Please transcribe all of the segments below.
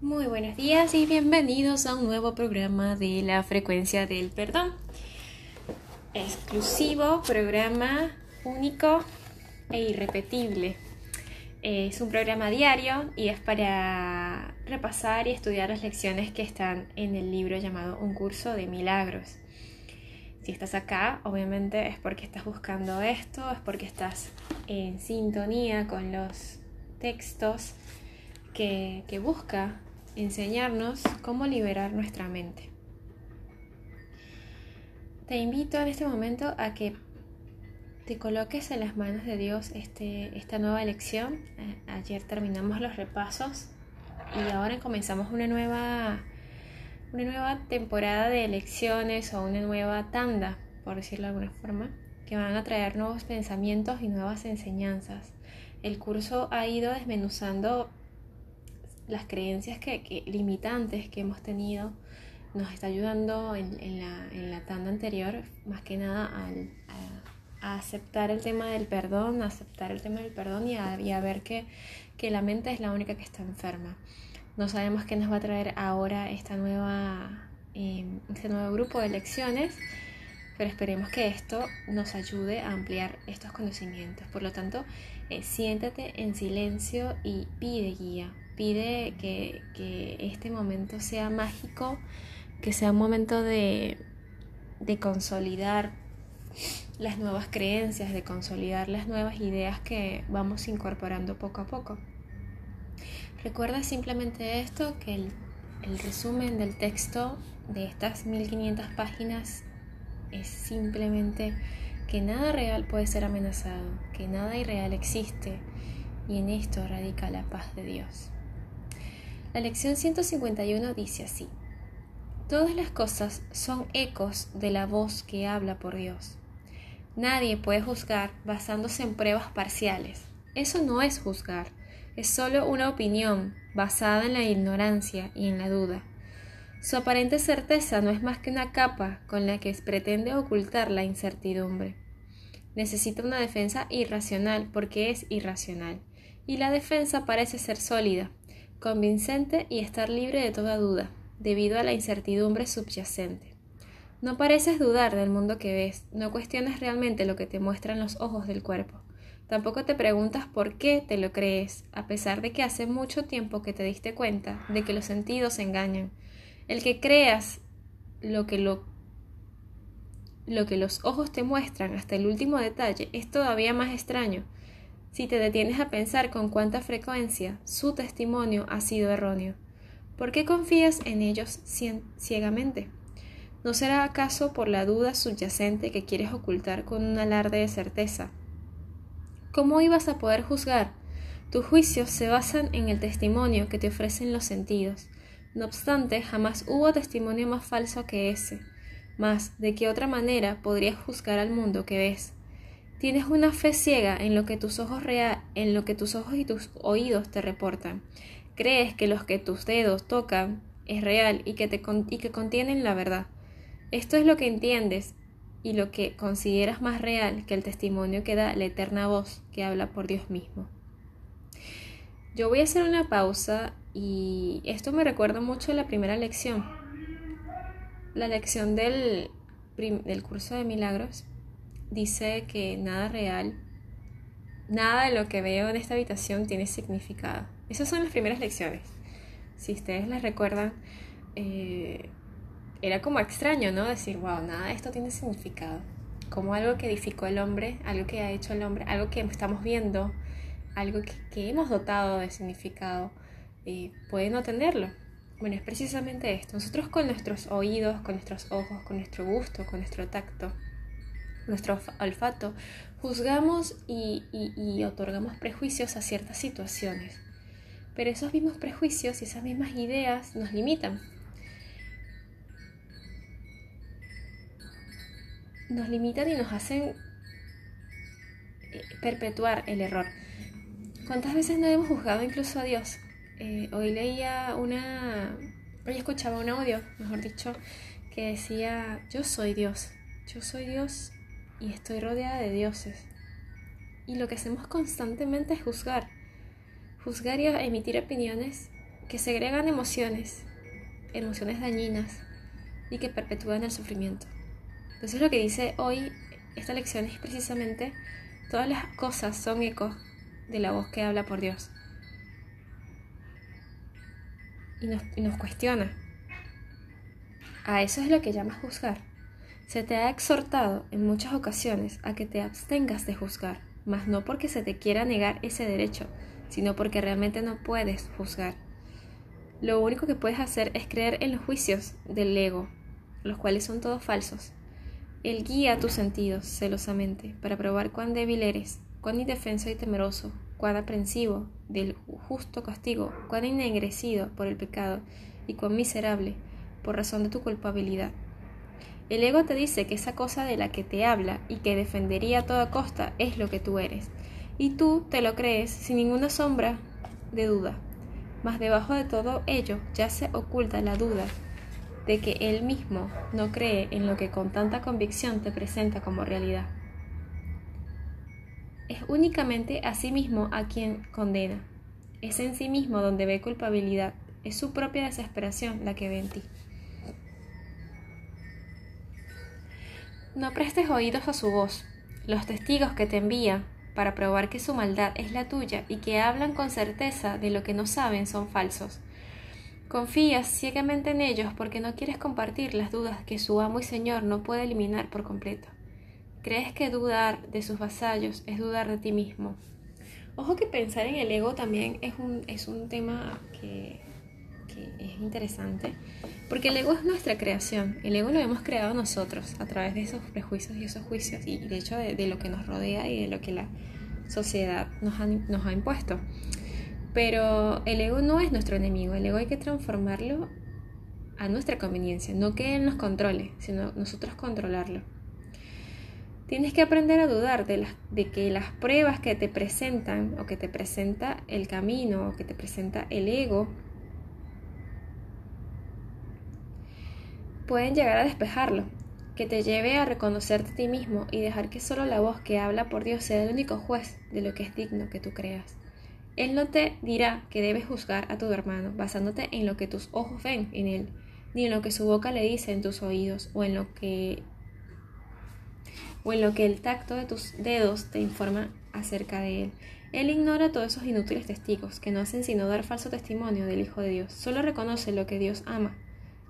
Muy buenos días y bienvenidos a un nuevo programa de la frecuencia del perdón. Exclusivo, programa único e irrepetible. Es un programa diario y es para repasar y estudiar las lecciones que están en el libro llamado Un curso de milagros. Si estás acá, obviamente es porque estás buscando esto, es porque estás en sintonía con los textos que, busca enseñarnos cómo liberar nuestra mente. Te invito en este momento a que te coloques en las manos de Dios este, esta nueva lección. Ayer terminamos los repasos y ahora comenzamos una nueva, una nueva temporada de lecciones o una nueva tanda, por decirlo de alguna forma, que van a traer nuevos pensamientos y nuevas enseñanzas. El curso ha ido desmenuzando las creencias que, limitantes que hemos tenido nos está ayudando en, la, tanda anterior, más que nada a, aceptar el tema del perdón, a aceptar el tema del perdón y a, ver que, la mente es la única que está enferma. No sabemos qué nos va a traer ahora esta nueva, em, este nuevo grupo de lecciones, pero esperemos que esto nos ayude a ampliar estos conocimientos. Por lo tanto, eh, siéntate en silencio y pide guía, pide que, este momento sea mágico, que sea un momento de, consolidar las nuevas creencias, de consolidar las nuevas ideas que vamos incorporando poco a poco. Recuerda simplemente esto, que el, el, resumen del texto de estas 1500 páginas es simplemente que nada real puede ser amenazado, que nada irreal existe y en esto radica la paz de Dios. La lección 151 dice así, Todas las cosas son ecos de la voz que habla por Dios. Nadie puede juzgar basándose en pruebas parciales. Eso no es juzgar, es solo una opinión basada en la ignorancia y en la duda. Su aparente certeza no es más que una capa con la que pretende ocultar la incertidumbre. Necesita una defensa irracional porque es irracional, y la defensa parece ser sólida, convincente y estar libre de toda duda, debido a la incertidumbre subyacente. No pareces dudar del mundo que ves, no cuestionas realmente lo que te muestran los ojos del cuerpo. Tampoco te preguntas por qué te lo crees, a pesar de que hace mucho tiempo que te diste cuenta de que los sentidos engañan. El que creas lo que lo, lo que los ojos te muestran hasta el último detalle es todavía más extraño, si te detienes a pensar con cuánta frecuencia su testimonio ha sido erróneo. ¿Por qué confías en ellos ciegamente? ¿No será acaso por la duda subyacente que quieres ocultar con un alarde de certeza? ¿Cómo ibas a poder juzgar? Tus juicios se basan en el testimonio que te ofrecen los sentidos. No obstante, jamás hubo testimonio más falso que ese. Mas, ¿de qué otra manera podrías juzgar al mundo que ves? Tienes una fe ciega en lo que tus ojos en lo que tus ojos y tus oídos te reportan. Crees que lo que tus dedos tocan es real y que, te y que contienen la verdad. Esto es lo que entiendes y lo que consideras más real que el testimonio que da la eterna voz que habla por Dios mismo. Yo voy a hacer una pausa y esto me recuerda mucho a la primera lección, la lección del, del curso de milagros dice que nada real, nada de lo que veo en esta habitación tiene significado. Esas son las primeras lecciones. Si ustedes las recuerdan, eh, era como extraño, ¿no? Decir, wow, nada de esto tiene significado. Como algo que edificó el hombre, algo que ha hecho el hombre, algo que estamos viendo, algo que, hemos dotado de significado, eh, puede no tenerlo. Bueno, es precisamente esto. Nosotros con nuestros oídos, con nuestros ojos, con nuestro gusto, con nuestro tacto, nuestro olfato, juzgamos y, otorgamos prejuicios a ciertas situaciones. Pero esos mismos prejuicios y esas mismas ideas nos limitan. Nos limitan y nos hacen eh, perpetuar el error. ¿Cuántas veces no hemos juzgado incluso a Dios? Eh, hoy leía una, hoy escuchaba un audio, mejor dicho, que decía, yo soy Dios, yo soy Dios y estoy rodeada de dioses. Y lo que hacemos constantemente es juzgar. Juzgar y emitir opiniones que segregan emociones, emociones dañinas y que perpetúan el sufrimiento. Entonces lo que dice hoy esta lección es precisamente todas las cosas son ecos de la voz que habla por Dios. Y nos, y nos cuestiona. A eso es lo que llama juzgar. Se te ha exhortado en muchas ocasiones a que te abstengas de juzgar, mas no porque se te quiera negar ese derecho, sino porque realmente no puedes juzgar. Lo único que puedes hacer es creer en los juicios del ego, los cuales son todos falsos. Él guía tus sentidos celosamente para probar cuán débil eres, cuán indefenso y temeroso, cuán aprensivo del justo castigo, cuán ennegrecido por el pecado y cuán miserable por razón de tu culpabilidad. El ego te dice que esa cosa de la que te habla y que defendería a toda costa es lo que tú eres, y tú te lo crees sin ninguna sombra de duda. Mas debajo de todo ello ya se oculta la duda de que él mismo no cree en lo que con tanta convicción te presenta como realidad. Es únicamente a sí mismo a quien condena. Es en sí mismo donde ve culpabilidad. Es su propia desesperación la que ve en ti. No prestes oídos a su voz. Los testigos que te envía para probar que su maldad es la tuya y que hablan con certeza de lo que no saben son falsos. Confías ciegamente en ellos porque no quieres compartir las dudas que su amo y señor no puede eliminar por completo. Crees que dudar de sus vasallos es dudar de ti mismo. Ojo que pensar en el ego también es un, es un tema que es interesante, porque el ego es nuestra creación, el ego lo hemos creado nosotros a través de esos prejuicios y esos juicios y de hecho de, lo que nos rodea y de lo que la sociedad nos ha, nos ha impuesto. Pero el ego no es nuestro enemigo, el ego hay que transformarlo a nuestra conveniencia, no que él nos controle, sino nosotros controlarlo. Tienes que aprender a dudar de, las, de que las pruebas que te presentan o que te presenta el camino o que te presenta el ego pueden llegar a despejarlo, que te lleve a reconocerte a ti mismo y dejar que solo la voz que habla por Dios sea el único juez de lo que es digno que tú creas. Él no te dirá que debes juzgar a tu hermano basándote en lo que tus ojos ven en él, ni en lo que su boca le dice en tus oídos o en lo que o en lo que el tacto de tus dedos te informa acerca de él. Él ignora todos esos inútiles testigos que no hacen sino dar falso testimonio del Hijo de Dios. Solo reconoce lo que Dios ama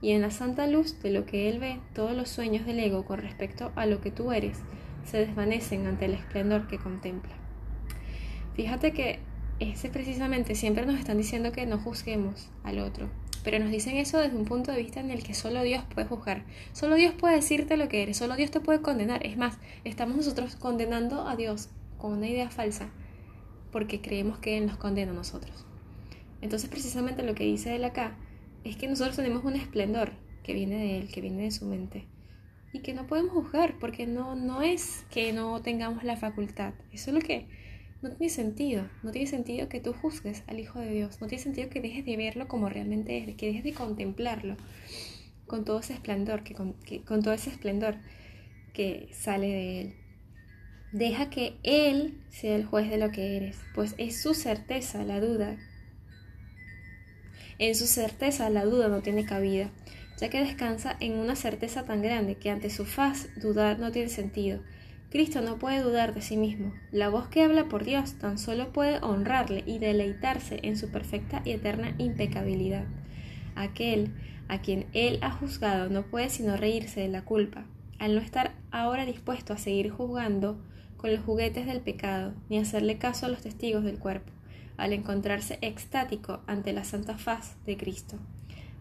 y en la santa luz de lo que él ve, todos los sueños del ego con respecto a lo que tú eres se desvanecen ante el esplendor que contempla. Fíjate que ese precisamente siempre nos están diciendo que no juzguemos al otro, pero nos dicen eso desde un punto de vista en el que solo Dios puede juzgar, solo Dios puede decirte lo que eres, solo Dios te puede condenar. Es más, estamos nosotros condenando a Dios con una idea falsa porque creemos que Él nos condena a nosotros. Entonces precisamente lo que dice Él acá es que nosotros tenemos un esplendor que viene de Él, que viene de su mente, y que no podemos juzgar, porque no, no es que no tengamos la facultad, eso es lo que no tiene sentido, no tiene sentido que tú juzgues al Hijo de Dios, no tiene sentido que dejes de verlo como realmente es, que dejes de contemplarlo con todo ese esplendor, que con, con todo ese esplendor que sale de Él. Deja que Él sea el juez de lo que eres, pues es su certeza la duda en su certeza la duda no tiene cabida, ya que descansa en una certeza tan grande que ante su faz dudar no tiene sentido. Cristo no puede dudar de sí mismo. La voz que habla por Dios tan solo puede honrarle y deleitarse en su perfecta y eterna impecabilidad. Aquel a quien él ha juzgado no puede sino reírse de la culpa, al no estar ahora dispuesto a seguir juzgando con los juguetes del pecado, ni hacerle caso a los testigos del cuerpo al encontrarse extático ante la santa faz de Cristo.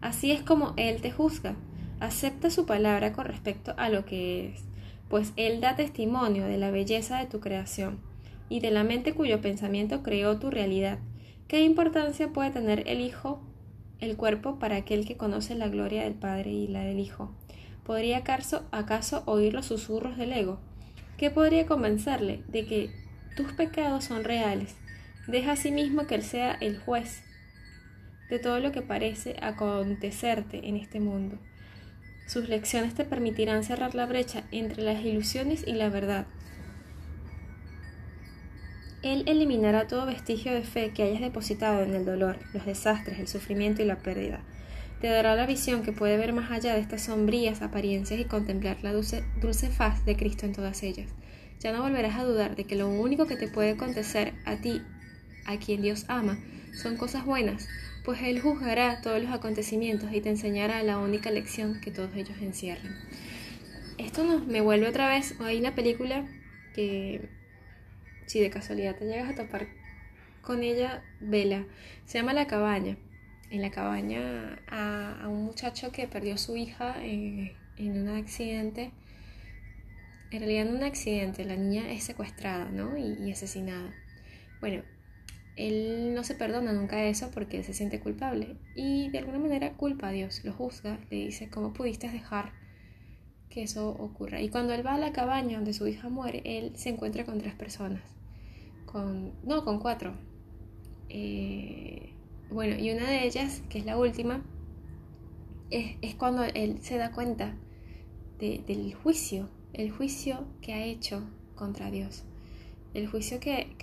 Así es como Él te juzga. Acepta su palabra con respecto a lo que eres, pues Él da testimonio de la belleza de tu creación y de la mente cuyo pensamiento creó tu realidad. ¿Qué importancia puede tener el Hijo, el cuerpo, para aquel que conoce la gloria del Padre y la del Hijo? ¿Podría acaso, acaso oír los susurros del ego? ¿Qué podría convencerle de que tus pecados son reales Deja mismo que Él sea el juez de todo lo que parece acontecerte en este mundo. Sus lecciones te permitirán cerrar la brecha entre las ilusiones y la verdad. Él eliminará todo vestigio de fe que hayas depositado en el dolor, los desastres, el sufrimiento y la pérdida. Te dará la visión que puede ver más allá de estas sombrías apariencias y contemplar la dulce, dulce faz de Cristo en todas ellas. Ya no volverás a dudar de que lo único que te puede acontecer a ti, a quien Dios ama, son cosas buenas, pues Él juzgará todos los acontecimientos y te enseñará la única lección que todos ellos encierran. Esto nos, me vuelve otra vez, hay una película que si de casualidad te llegas a topar con ella, vela. Se llama La cabaña. En la cabaña a, un muchacho que perdió su hija en, un accidente. En realidad en un accidente, la niña es secuestrada ¿no? y, asesinada. Bueno, él no se perdona nunca eso porque se siente culpable y de alguna manera culpa a Dios, lo juzga, le dice, ¿cómo pudiste dejar que eso ocurra? Y cuando él va a la cabaña donde su hija muere, él se encuentra con tres personas con, no, con cuatro. Eh, bueno, y una de ellas, que es la última, es, cuando él se da cuenta del juicio, el juicio que ha hecho contra Dios, el juicio que,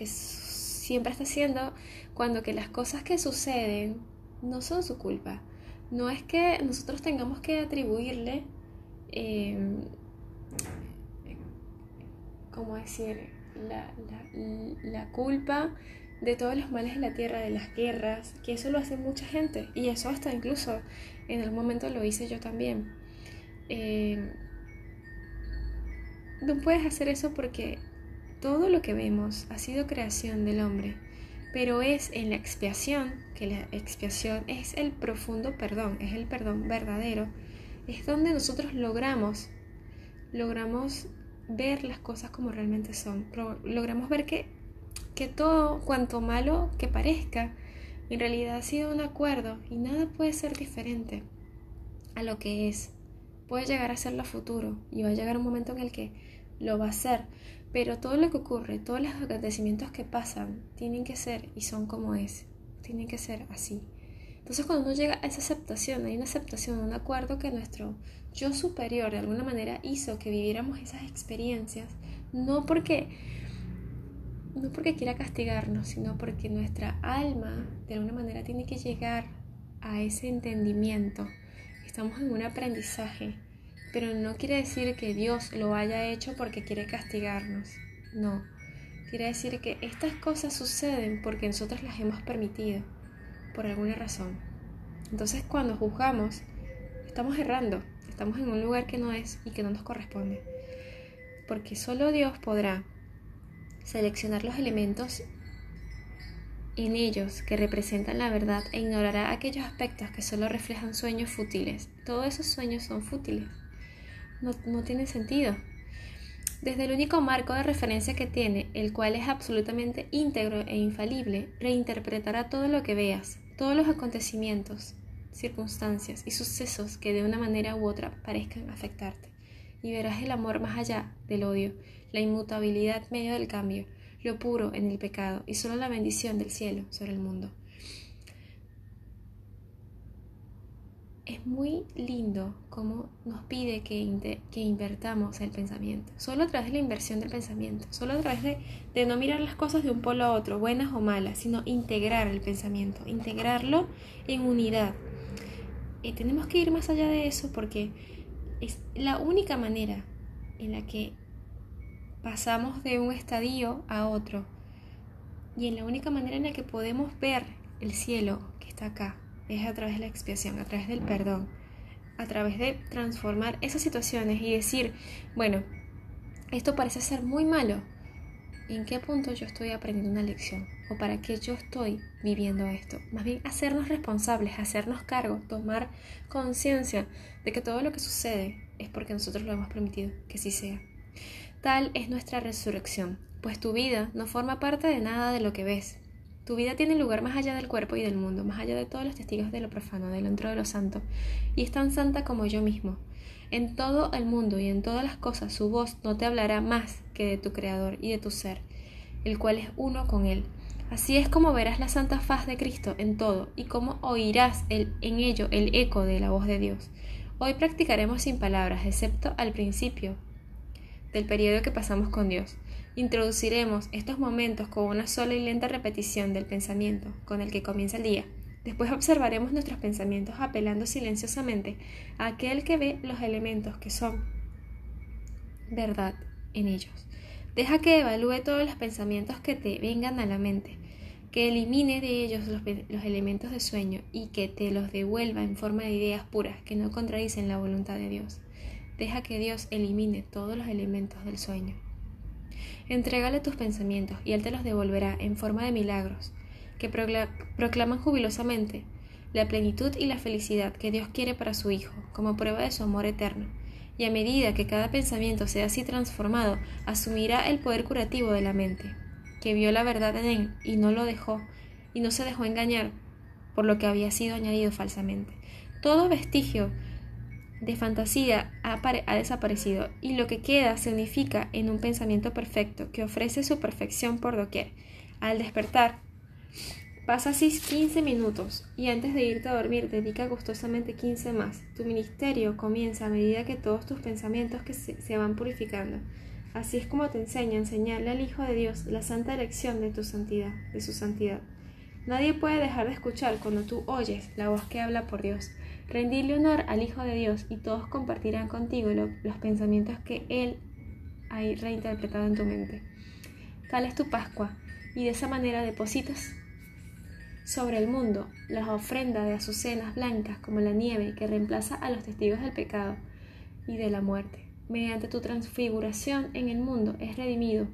siempre está haciendo cuando que las cosas que suceden no son su culpa. No es que nosotros tengamos que atribuirle, eh, ¿cómo decir? la, la, culpa de todos los males de la tierra, de las guerras, que eso lo hace mucha gente y eso hasta incluso en algún momento lo hice yo también. Eh, no puedes hacer eso porque todo lo que vemos ha sido creación del hombre, pero es en la expiación, que la expiación es el profundo perdón, es el perdón verdadero, es donde nosotros logramos, logramos ver las cosas como realmente son. Logramos ver que, que todo, cuanto malo que parezca, en realidad ha sido un acuerdo y nada puede ser diferente a lo que es. Puede llegar a ser lo futuro y va a llegar un momento en el que lo va a ser. Pero todo lo que ocurre, todos los acontecimientos que pasan, tienen que ser y son como es. Tienen que ser así. Entonces cuando uno llega a esa aceptación, hay una aceptación, un acuerdo que nuestro yo superior de alguna manera hizo que viviéramos esas experiencias, no porque no porque quiera castigarnos, sino porque nuestra alma de alguna manera tiene que llegar a ese entendimiento. Estamos en un aprendizaje, pero no quiere decir que Dios lo haya hecho porque quiere castigarnos. No. Quiere decir que estas cosas suceden porque nosotros las hemos permitido por alguna razón. Entonces cuando juzgamos, estamos errando, estamos en un lugar que no es y que no nos corresponde. Porque solo Dios podrá seleccionar los elementos en ellos que representan la verdad e ignorará aquellos aspectos que solo reflejan sueños fútiles. Todos esos sueños son fútiles. No, no tienen sentido. Desde el único marco de referencia que tiene, el cual es absolutamente íntegro e infalible, reinterpretará todo lo que veas, todos los acontecimientos, circunstancias y sucesos que de una manera u otra parezcan afectarte, y verás el amor más allá del odio, la inmutabilidad medio del cambio, lo puro en el pecado y solo la bendición del cielo sobre el mundo. Es muy lindo cómo nos pide que, que, invertamos el pensamiento. Solo a través de la inversión del pensamiento, solo a través de, no mirar las cosas de un polo a otro, buenas o malas, sino integrar el pensamiento, integrarlo en unidad. Y tenemos que ir más allá de eso porque es la única manera en la que pasamos de un estadio a otro y en la única manera en la que podemos ver el cielo que está acá es a través de la expiación, a través del perdón, a través de transformar esas situaciones y decir, bueno, esto parece ser muy malo. ¿En qué punto yo estoy aprendiendo una lección? ¿O para qué yo estoy viviendo esto? Más bien hacernos responsables, hacernos cargo, tomar conciencia de que todo lo que sucede es porque nosotros lo hemos permitido que sí sea. Tal es nuestra resurrección, pues tu vida no forma parte de nada de lo que ves, tu vida tiene lugar más allá del cuerpo y del mundo, más allá de todos los testigos de lo profano, del entro de lo santo, y es tan santa como yo mismo. En todo el mundo y en todas las cosas su voz no te hablará más que de tu Creador y de tu ser, el cual es uno con él. Así es como verás la santa faz de Cristo en todo y como oirás en ello el eco de la voz de Dios. Hoy practicaremos sin palabras, excepto al principio del periodo que pasamos con Dios Introduciremos estos momentos con una sola y lenta repetición del pensamiento con el que comienza el día. Después observaremos nuestros pensamientos apelando silenciosamente a aquel que ve los elementos que son verdad en ellos. Deja que evalúe todos los pensamientos que te vengan a la mente, que elimine de ellos los, elementos de sueño y que te los devuelva en forma de ideas puras que no contradicen la voluntad de Dios. Deja que Dios elimine todos los elementos del sueño. Entrégale tus pensamientos y Él te los devolverá en forma de milagros que proclaman jubilosamente la plenitud y la felicidad que Dios quiere para su Hijo, como prueba de su amor eterno. Y a medida que cada pensamiento sea así transformado, asumirá el poder curativo de la mente, que vio la verdad en él y no lo dejó, y no se dejó engañar por lo que había sido añadido falsamente. Todo vestigio de fantasía ha, desaparecido y lo que queda se unifica en un pensamiento perfecto que ofrece su perfección por doquier. Al despertar, pasa así 15 minutos y antes de irte a dormir dedica gustosamente 15 más. Tu ministerio comienza a medida que todos tus pensamientos se, se van purificando. Así es como te enseña a enseñarle al Hijo de Dios la santa elección de tu santidad, de su santidad. Nadie puede dejar de escuchar cuando tú oyes la voz que habla por Dios. Rendirle honor al Hijo de Dios y todos compartirán contigo los pensamientos que Él ha reinterpretado en tu mente. Tal es tu Pascua, y de esa manera depositas sobre el mundo las ofrendas de azucenas blancas como la nieve que reemplaza a los testigos del pecado y de la muerte. Mediante tu transfiguración en el mundo es redimido.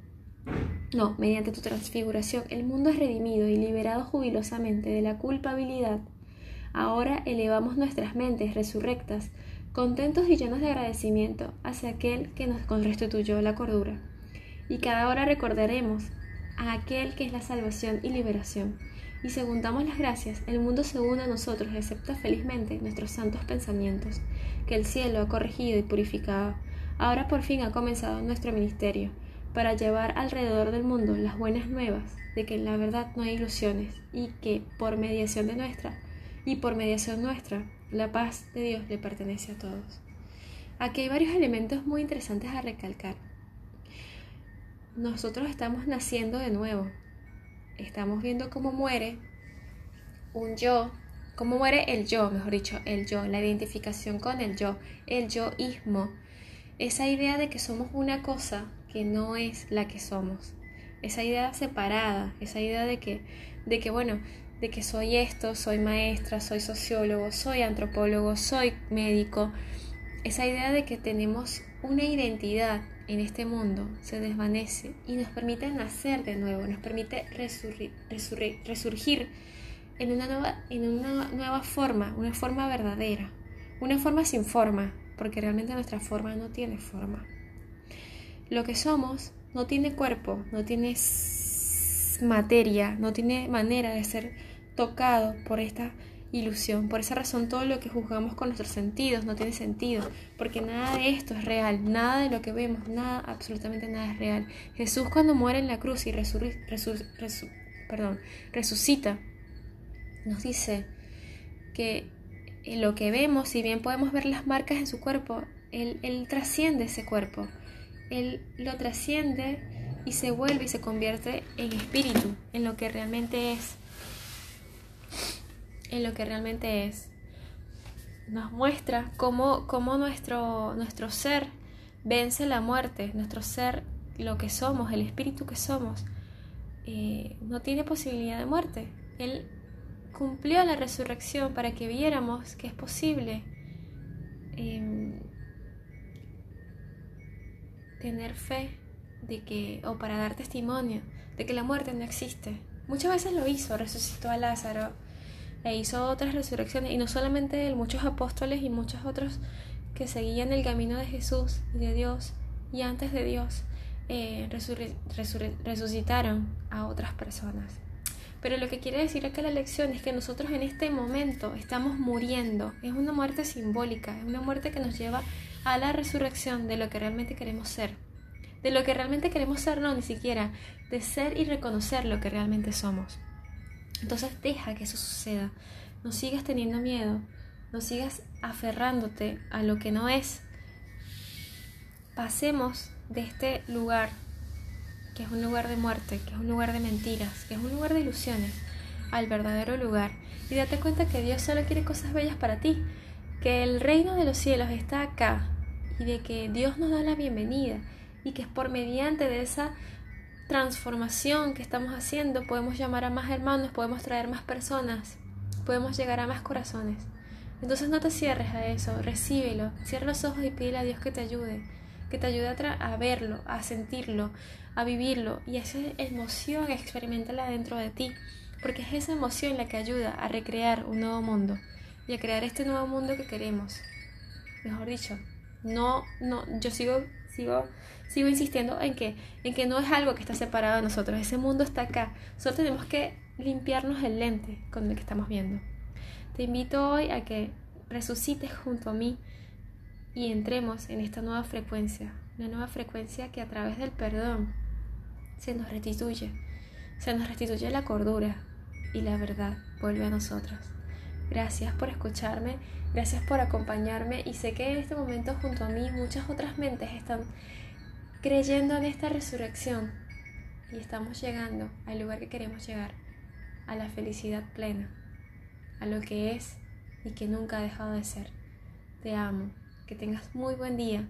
No, mediante tu transfiguración el mundo es redimido y liberado jubilosamente de la culpabilidad Ahora elevamos nuestras mentes resurrectas, contentos y llenos de agradecimiento hacia aquel que nos restituyó la cordura. Y cada hora recordaremos a aquel que es la salvación y liberación. Y según damos las gracias, el mundo se une a nosotros y acepta felizmente nuestros santos pensamientos, que el cielo ha corregido y purificado. Ahora por fin ha comenzado nuestro ministerio, para llevar alrededor del mundo las buenas nuevas de que en la verdad no hay ilusiones y que, por mediación de nuestra, y por mediación nuestra, la paz de Dios le pertenece a todos. Aquí hay varios elementos muy interesantes a recalcar. Nosotros estamos naciendo de nuevo. Estamos viendo cómo muere un yo, cómo muere el yo, mejor dicho, el yo, la identificación con el yo, el yoísmo, esa idea de que somos una cosa que no es la que somos, esa idea separada, esa idea de que, de que bueno, de que soy esto, soy maestra, soy sociólogo, soy antropólogo, soy médico. Esa idea de que tenemos una identidad en este mundo se desvanece y nos permite nacer de nuevo, nos permite resurgir en una, nueva, en una nueva forma, una forma verdadera, una forma sin forma, porque realmente nuestra forma no tiene forma. Lo que somos no tiene cuerpo, no tiene materia, no tiene manera de ser tocado por esta ilusión. Por esa razón todo lo que juzgamos con nuestros sentidos no tiene sentido, porque nada de esto es real, nada de lo que vemos, nada, absolutamente nada es real. Jesús cuando muere en la cruz y perdón, resucita, nos dice que lo que vemos, si bien podemos ver las marcas en su cuerpo, él, él trasciende ese cuerpo, Él lo trasciende y se vuelve y se convierte en espíritu, en lo que realmente es en lo que realmente es. Nos muestra cómo, cómo nuestro, nuestro ser vence la muerte, nuestro ser, lo que somos, el espíritu que somos, eh, no tiene posibilidad de muerte. Él cumplió la resurrección para que viéramos que es posible em, tener fe de que, o para dar testimonio de que la muerte no existe. Muchas veces lo hizo, resucitó a Lázaro, e hizo otras resurrecciones, y no solamente él, muchos apóstoles y muchos otros que seguían el camino de Jesús y de Dios, y antes de Dios, eh, resucitaron a otras personas. Pero lo que quiere decir acá la lección es que nosotros en este momento estamos muriendo. Es una muerte simbólica, es una muerte que nos lleva a la resurrección de lo que realmente queremos ser. De lo que realmente queremos ser, no, ni siquiera, de ser y reconocer lo que realmente somos. Entonces deja que eso suceda. No sigas teniendo miedo, no sigas aferrándote a lo que no es. Pasemos de este lugar que es un lugar de muerte, que es un lugar de mentiras, que es un lugar de ilusiones, al verdadero lugar. Y date cuenta que Dios solo quiere cosas bellas para ti, que el reino de los cielos está acá y de que Dios nos da la bienvenida y que es por mediante de esa transformación que estamos haciendo podemos llamar a más hermanos, podemos traer más personas, podemos llegar a más corazones. Entonces no te cierres a eso, recíbelo, cierra los ojos y pídele a Dios que te ayude, que te ayude a, verlo, a sentirlo, a vivirlo y esa emoción experimentala dentro de ti, porque es esa emoción la que ayuda a recrear un nuevo mundo y a crear este nuevo mundo que queremos. Mejor dicho, no, no, yo sigo, sigo, sigo insistiendo en que, en que no es algo que está separado de nosotros, ese mundo está acá, solo tenemos que limpiarnos el lente con el que estamos viendo. Te invito hoy a que resucites junto a mí y entremos en esta nueva frecuencia, una nueva frecuencia que a través del perdón se nos restituye, se nos restituye la cordura y la verdad vuelve a nosotros. Gracias por escucharme, gracias por acompañarme y sé que en este momento junto a mí muchas otras mentes están creyendo en esta resurrección y estamos llegando al lugar que queremos llegar, a la felicidad plena a lo que es y que nunca ha dejado de ser. Te amo, que tengas muy buen día